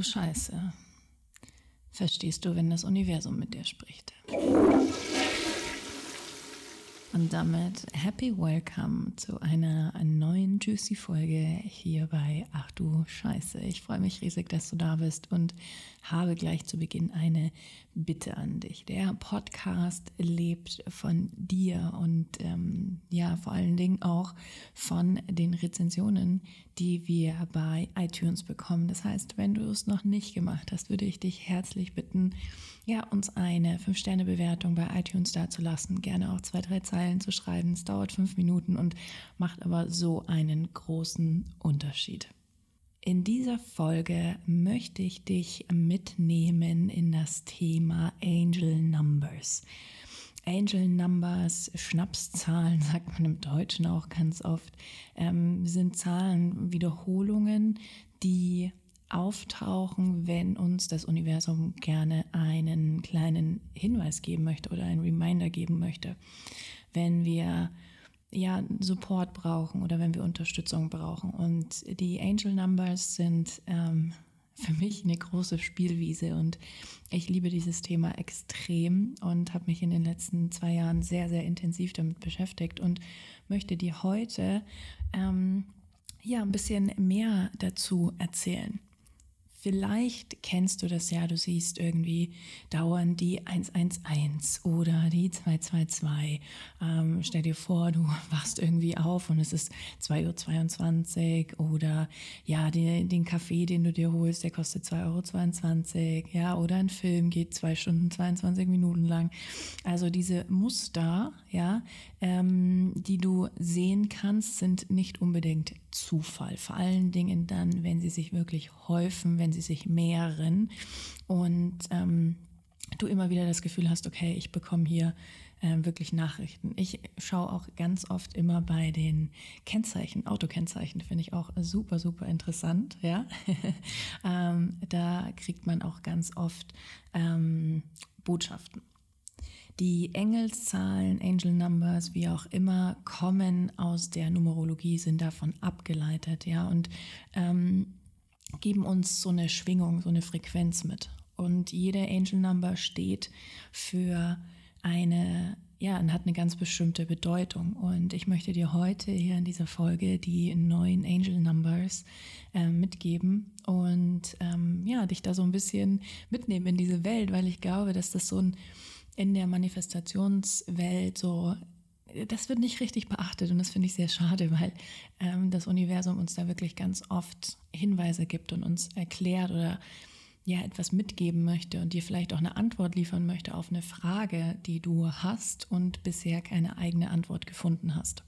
du Scheiße. Verstehst du, wenn das Universum mit dir spricht? Und damit happy welcome zu einer neuen Juicy Folge hier bei Ach du Scheiße. Ich freue mich riesig, dass du da bist und habe gleich zu Beginn eine Bitte an dich. Der Podcast lebt von dir und ähm, ja, vor allen Dingen auch von den Rezensionen, die wir bei iTunes bekommen. Das heißt, wenn du es noch nicht gemacht hast, würde ich dich herzlich bitten, ja, uns eine 5-Sterne-Bewertung bei iTunes dazulassen. Gerne auch zwei, drei Zeilen zu schreiben. Es dauert fünf Minuten und macht aber so einen großen Unterschied. In dieser Folge möchte ich dich mitnehmen in das Thema Angel Numbers. Angel Numbers, Schnapszahlen, sagt man im Deutschen auch ganz oft, ähm, sind Zahlen, Wiederholungen, die auftauchen, wenn uns das Universum gerne einen kleinen Hinweis geben möchte oder einen Reminder geben möchte. Wenn wir ja, Support brauchen oder wenn wir Unterstützung brauchen. Und die Angel Numbers sind ähm, für mich eine große Spielwiese und ich liebe dieses Thema extrem und habe mich in den letzten zwei Jahren sehr, sehr intensiv damit beschäftigt und möchte dir heute ähm, ja ein bisschen mehr dazu erzählen. Vielleicht kennst du das ja, du siehst irgendwie dauernd die 111 oder die 222. Ähm, stell dir vor, du wachst irgendwie auf und es ist 2.22 Uhr oder ja, die, den Kaffee, den du dir holst, der kostet 2,22 Euro. Ja, oder ein Film geht zwei Stunden 22 Minuten lang. Also diese Muster, ja, ähm, die du sehen kannst, sind nicht unbedingt Zufall. Vor allen Dingen dann, wenn sie sich wirklich häufen, wenn sie sich mehren und ähm, du immer wieder das Gefühl hast, okay, ich bekomme hier äh, wirklich Nachrichten. Ich schaue auch ganz oft immer bei den Kennzeichen, Autokennzeichen, finde ich auch super, super interessant. Ja, ähm, da kriegt man auch ganz oft ähm, Botschaften. Die Engelszahlen, Angel Numbers, wie auch immer, kommen aus der Numerologie, sind davon abgeleitet, ja, und ähm, geben uns so eine Schwingung, so eine Frequenz mit. Und jede Angel Number steht für eine, ja, und hat eine ganz bestimmte Bedeutung. Und ich möchte dir heute hier in dieser Folge die neuen Angel Numbers äh, mitgeben und ähm, ja, dich da so ein bisschen mitnehmen in diese Welt, weil ich glaube, dass das so ein in der Manifestationswelt so, das wird nicht richtig beachtet und das finde ich sehr schade, weil ähm, das Universum uns da wirklich ganz oft Hinweise gibt und uns erklärt oder ja etwas mitgeben möchte und dir vielleicht auch eine Antwort liefern möchte auf eine Frage, die du hast und bisher keine eigene Antwort gefunden hast.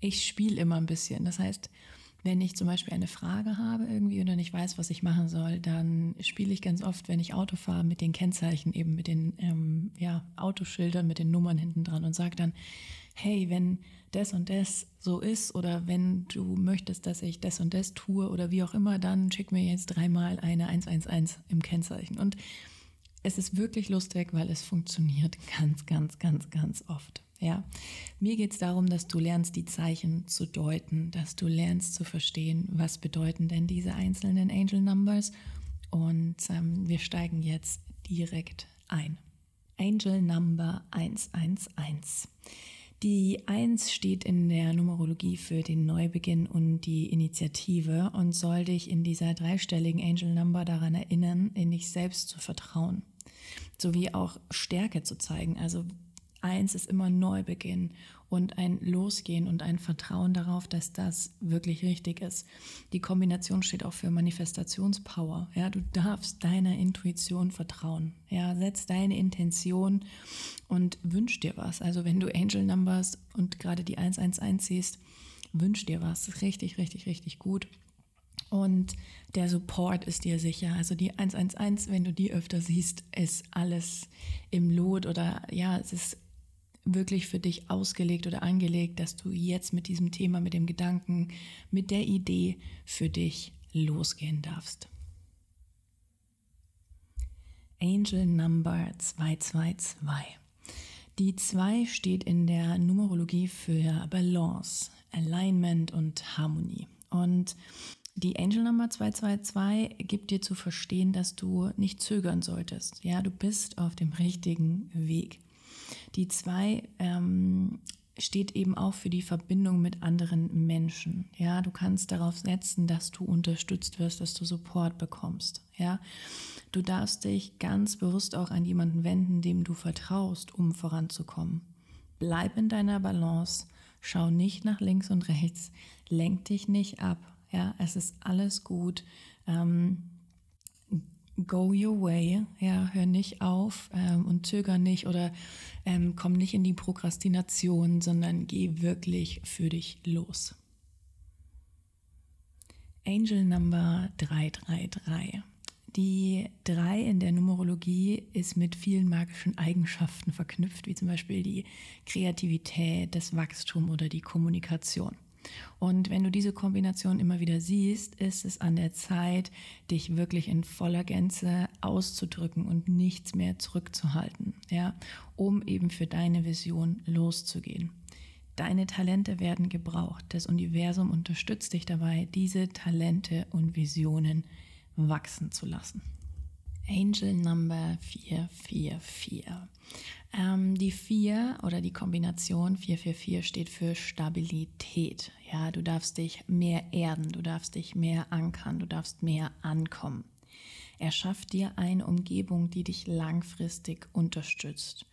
Ich spiele immer ein bisschen. Das heißt, wenn ich zum Beispiel eine Frage habe irgendwie oder nicht weiß, was ich machen soll, dann spiele ich ganz oft, wenn ich Auto fahre, mit den Kennzeichen, eben mit den ähm, ja, Autoschildern, mit den Nummern hinten dran und sage dann, hey, wenn das und das so ist oder wenn du möchtest, dass ich das und das tue oder wie auch immer, dann schick mir jetzt dreimal eine 111 im Kennzeichen. Und es ist wirklich lustig, weil es funktioniert ganz, ganz, ganz, ganz oft. Ja, mir geht es darum, dass du lernst, die Zeichen zu deuten, dass du lernst zu verstehen, was bedeuten denn diese einzelnen Angel Numbers. Und ähm, wir steigen jetzt direkt ein. Angel Number 111. Die 1 steht in der Numerologie für den Neubeginn und die Initiative und soll dich in dieser dreistelligen Angel Number daran erinnern, in dich selbst zu vertrauen, sowie auch Stärke zu zeigen. Also Eins ist immer Neubeginn und ein Losgehen und ein Vertrauen darauf, dass das wirklich richtig ist. Die Kombination steht auch für Manifestationspower. Ja, du darfst deiner Intuition vertrauen. Ja, setz deine Intention und wünsch dir was. Also wenn du Angel Numbers und gerade die 111 siehst, wünsch dir was. Richtig, richtig, richtig gut. Und der Support ist dir sicher. Also die 111, wenn du die öfter siehst, ist alles im Lot oder ja, es ist wirklich für dich ausgelegt oder angelegt, dass du jetzt mit diesem Thema, mit dem Gedanken, mit der Idee für dich losgehen darfst. Angel Number 222. Die 2 steht in der Numerologie für Balance, Alignment und Harmonie. Und Die Angel Nummer 222 gibt dir zu verstehen, dass du nicht zögern solltest. Ja, du bist auf dem richtigen Weg. Die 2 ähm, steht eben auch für die Verbindung mit anderen Menschen. Ja, du kannst darauf setzen, dass du unterstützt wirst, dass du Support bekommst. Ja, du darfst dich ganz bewusst auch an jemanden wenden, dem du vertraust, um voranzukommen. Bleib in deiner Balance, schau nicht nach links und rechts, lenk dich nicht ab, ja, es ist alles gut. Ähm, go your way, ja, hör nicht auf ähm, und zöger nicht oder ähm, komm nicht in die Prokrastination, sondern geh wirklich für dich los. Angel Number 333. Die 3 in der Numerologie ist mit vielen magischen Eigenschaften verknüpft, wie zum Beispiel die Kreativität, das Wachstum oder die Kommunikation. Und wenn du diese Kombination immer wieder siehst, ist es an der Zeit, dich wirklich in voller Gänze auszudrücken und nichts mehr zurückzuhalten, ja, um eben für deine Vision loszugehen. Deine Talente werden gebraucht. Das Universum unterstützt dich dabei, diese Talente und Visionen wachsen zu lassen. Angel Number 444. Ähm, die 4 oder die Kombination 444 steht für Stabilität. Ja, du darfst dich mehr erden, du darfst dich mehr ankern, du darfst mehr ankommen. Er schafft dir eine Umgebung, die dich langfristig unterstützt.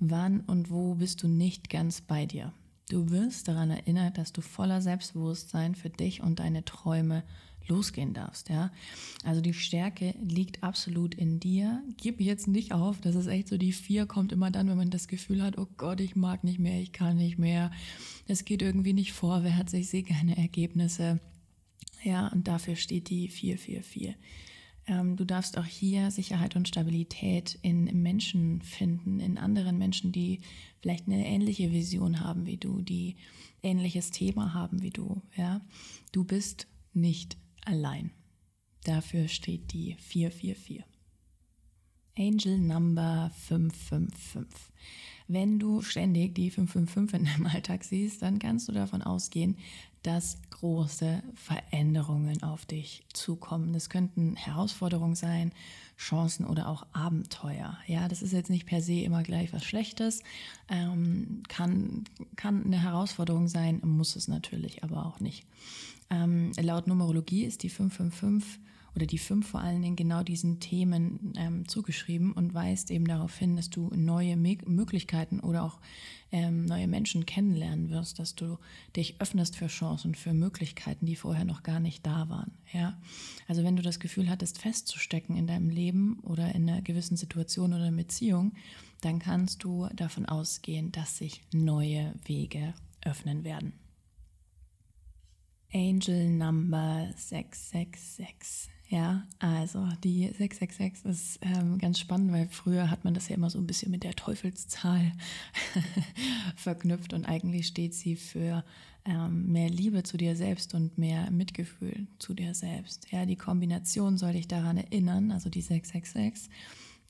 Wann und wo bist du nicht ganz bei dir? Du wirst daran erinnert, dass du voller Selbstbewusstsein für dich und deine Träume losgehen darfst, ja. Also die Stärke liegt absolut in dir. Gib jetzt nicht auf. Das ist echt so, die vier kommt immer dann, wenn man das Gefühl hat, oh Gott, ich mag nicht mehr, ich kann nicht mehr. Es geht irgendwie nicht vorwärts, ich sehe keine Ergebnisse. Ja, und dafür steht die 444. Ähm, du darfst auch hier Sicherheit und Stabilität in Menschen finden, in anderen Menschen, die vielleicht eine ähnliche Vision haben wie du, die ähnliches Thema haben wie du. Ja, du bist nicht allein. Dafür steht die 444. Angel Number 555. Wenn du ständig die 555 in deinem Alltag siehst, dann kannst du davon ausgehen, dass große Veränderungen auf dich zukommen. Das könnten Herausforderungen sein, Chancen oder auch Abenteuer. Ja, das ist jetzt nicht per se immer gleich was Schlechtes, ähm, kann, kann eine Herausforderung sein, muss es natürlich aber auch nicht. Ähm, laut Numerologie ist die 555 oder die 5 vor allen Dingen genau diesen Themen ähm, zugeschrieben und weist eben darauf hin, dass du neue Me Möglichkeiten oder auch ähm, neue Menschen kennenlernen wirst, dass du dich öffnest für Chancen, für Möglichkeiten, die vorher noch gar nicht da waren. Ja? Also wenn du das Gefühl hattest, festzustecken in deinem Leben oder in einer gewissen Situation oder Beziehung, dann kannst du davon ausgehen, dass sich neue Wege öffnen werden. Angel Number 666. Ja, also die 666 ist ähm, ganz spannend, weil früher hat man das ja immer so ein bisschen mit der Teufelszahl verknüpft und eigentlich steht sie für ähm, mehr Liebe zu dir selbst und mehr Mitgefühl zu dir selbst. Ja, die Kombination soll dich daran erinnern, also die 666,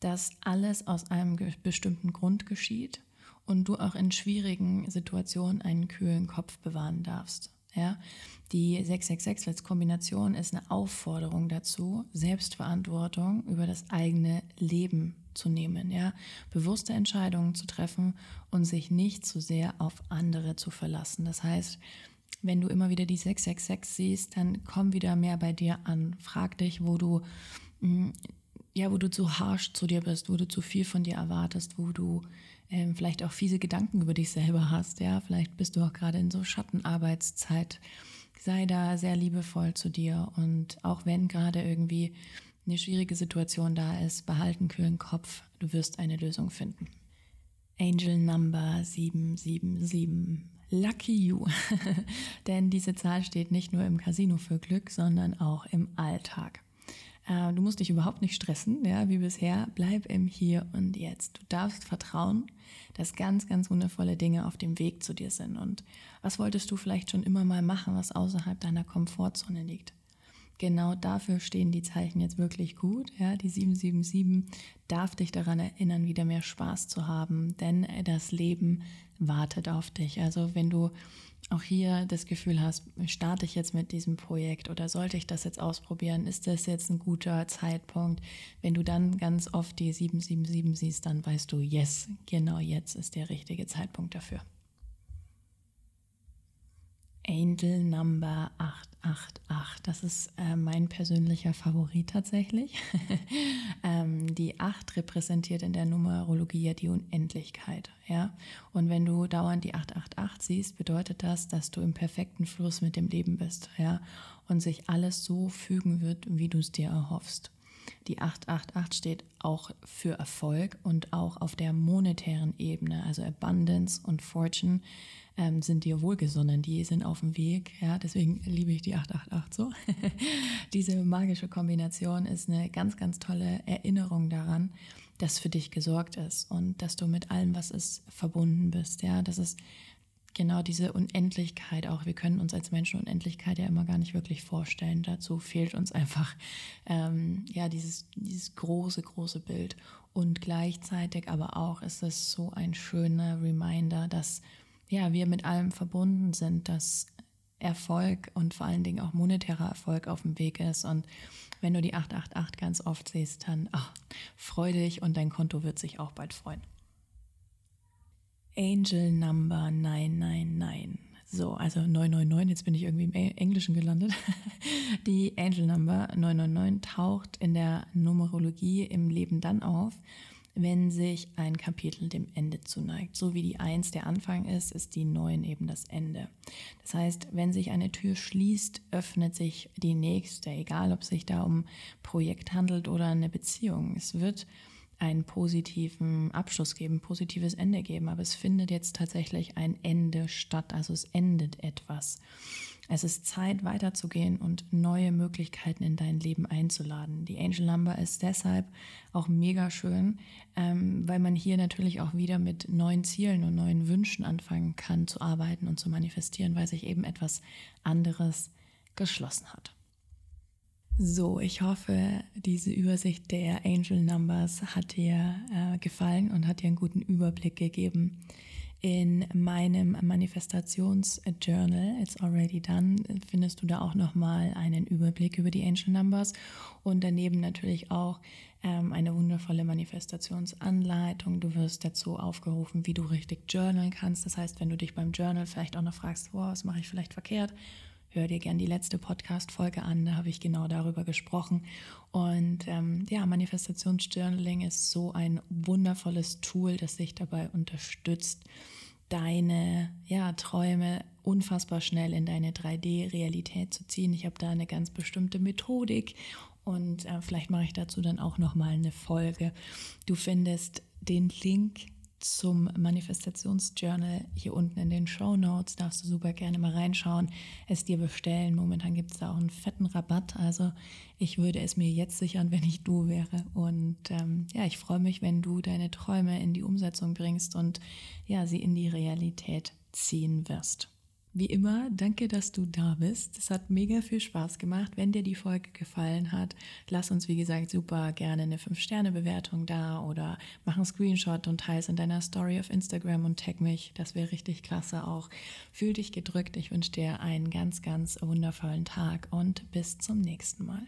dass alles aus einem bestimmten Grund geschieht und du auch in schwierigen Situationen einen kühlen Kopf bewahren darfst. Ja, die 666 als Kombination ist eine Aufforderung dazu, Selbstverantwortung über das eigene Leben zu nehmen, ja, bewusste Entscheidungen zu treffen und sich nicht zu sehr auf andere zu verlassen. Das heißt, wenn du immer wieder die 666 siehst, dann komm wieder mehr bei dir an. Frag dich, wo du mm, ja, wo du zu harsch zu dir bist, wo du zu viel von dir erwartest, wo du ähm, vielleicht auch fiese Gedanken über dich selber hast. Ja, vielleicht bist du auch gerade in so Schattenarbeitszeit. Sei da sehr liebevoll zu dir und auch wenn gerade irgendwie eine schwierige Situation da ist, behalten kühlen Kopf. Du wirst eine Lösung finden. Angel Number 777. Lucky you. Denn diese Zahl steht nicht nur im Casino für Glück, sondern auch im Alltag. Äh, du musst dich überhaupt nicht stressen, ja, wie bisher. Bleib im Hier und Jetzt. Du darfst vertrauen, dass ganz, ganz wundervolle Dinge auf dem Weg zu dir sind. Und was wolltest du vielleicht schon immer mal machen, was außerhalb deiner Komfortzone liegt? genau dafür stehen die Zeichen jetzt wirklich gut. Ja, die 777 darf dich daran erinnern, wieder mehr Spaß zu haben, denn das Leben wartet auf dich. Also wenn du auch hier das Gefühl hast, starte ich jetzt mit diesem Projekt oder sollte ich das jetzt ausprobieren? Ist das jetzt ein guter Zeitpunkt? Wenn du dann ganz oft die 777 siehst, dann weißt du, yes, genau jetzt ist der richtige Zeitpunkt dafür. Angel Number 888. Das ist äh, mein persönlicher Favorit tatsächlich. ähm, die 8 repräsentiert in der Numerologie ja die Unendlichkeit. Ja? Und wenn du dauernd die 888 siehst, bedeutet das, dass du im perfekten Fluss mit dem Leben bist. Ja? Und sich alles so fügen wird, wie du es dir erhoffst. Die 888 steht auch für Erfolg und auch auf der monetären Ebene, also Abundance und Fortune ähm, sind dir wohlgesonnen, die sind auf dem Weg. Ja, deswegen liebe ich die 888 so. Diese magische Kombination ist eine ganz, ganz tolle Erinnerung daran, dass für dich gesorgt ist und dass du mit allem, was ist, verbunden bist. Ja, das ist genau diese Unendlichkeit auch. Wir können uns als Menschen Unendlichkeit ja immer gar nicht wirklich vorstellen. Dazu fehlt uns einfach ähm, ja dieses, dieses große, große Bild. Und gleichzeitig aber auch ist es so ein schöner Reminder, dass ja, wir mit allem verbunden sind, dass Erfolg und vor allen Dingen auch monetärer Erfolg auf dem Weg ist. Und wenn du die 888 ganz oft siehst, dann ach, freu dich und dein Konto wird sich auch bald freuen. Angel Number 999. So, also 999, jetzt bin ich irgendwie im Englischen gelandet. Die Angel Number 999 taucht in der Numerologie im Leben dann auf, wenn sich ein Kapitel dem Ende zuneigt. So wie die Eins der Anfang ist, ist die Neun eben das Ende. Das heißt, wenn sich eine Tür schließt, öffnet sich die nächste, egal ob es sich da um Projekt handelt oder eine Beziehung. Es wird einen positiven Abschluss geben, positives Ende geben, aber es findet jetzt tatsächlich ein Ende statt, also es endet etwas. Es ist Zeit weiterzugehen und neue Möglichkeiten in dein Leben einzuladen. Die Angel Number ist deshalb auch mega schön, ähm, weil man hier natürlich auch wieder mit neuen Zielen und neuen Wünschen anfangen kann zu arbeiten und zu manifestieren, weil sich eben etwas anderes geschlossen hat. So, ich hoffe, diese Übersicht der Angel Numbers hat dir äh, gefallen und hat dir einen guten Überblick gegeben in meinem Manifestationsjournal, It's Already Done, findest du da auch nochmal einen Überblick über die Angel Numbers und daneben natürlich auch ähm, eine wundervolle Manifestationsanleitung. Du wirst dazu aufgerufen, wie du richtig journalen kannst. Das heißt, wenn du dich beim Journal vielleicht auch noch fragst, wow, was mache ich vielleicht verkehrt, hör dir gern die letzte Podcast-Folge an, da habe ich genau darüber gesprochen. Und ähm, ja, Manifestationsjournaling ist so ein wundervolles Tool, das dich dabei unterstützt, deine ja, Träume unfassbar schnell in deine 3D-Realität zu ziehen. Ich habe da eine ganz bestimmte Methodik und äh, vielleicht mache ich dazu dann auch noch mal eine Folge. Du findest den Link zum Manifestationsjournal hier unten in den Show Notes. Darfst du super gerne mal reinschauen, es dir bestellen. Momentan gibt es da auch einen fetten Rabatt. Also ich würde es mir jetzt sichern, wenn ich du wäre. Und ähm, ja, ich freue mich, wenn du deine Träume in die Umsetzung bringst und ja, sie in die Realität ziehen wirst. Wie immer, danke, dass du da bist. Es hat mega viel Spaß gemacht. Wenn dir die Folge gefallen hat, lass uns, wie gesagt, super gerne eine 5-Sterne-Bewertung da oder mach einen Screenshot und teile es in deiner Story auf Instagram und tag mich. Das wäre richtig klasse auch. Fühl dich gedrückt. Ich wünsche dir einen ganz, ganz wundervollen Tag und bis zum nächsten Mal.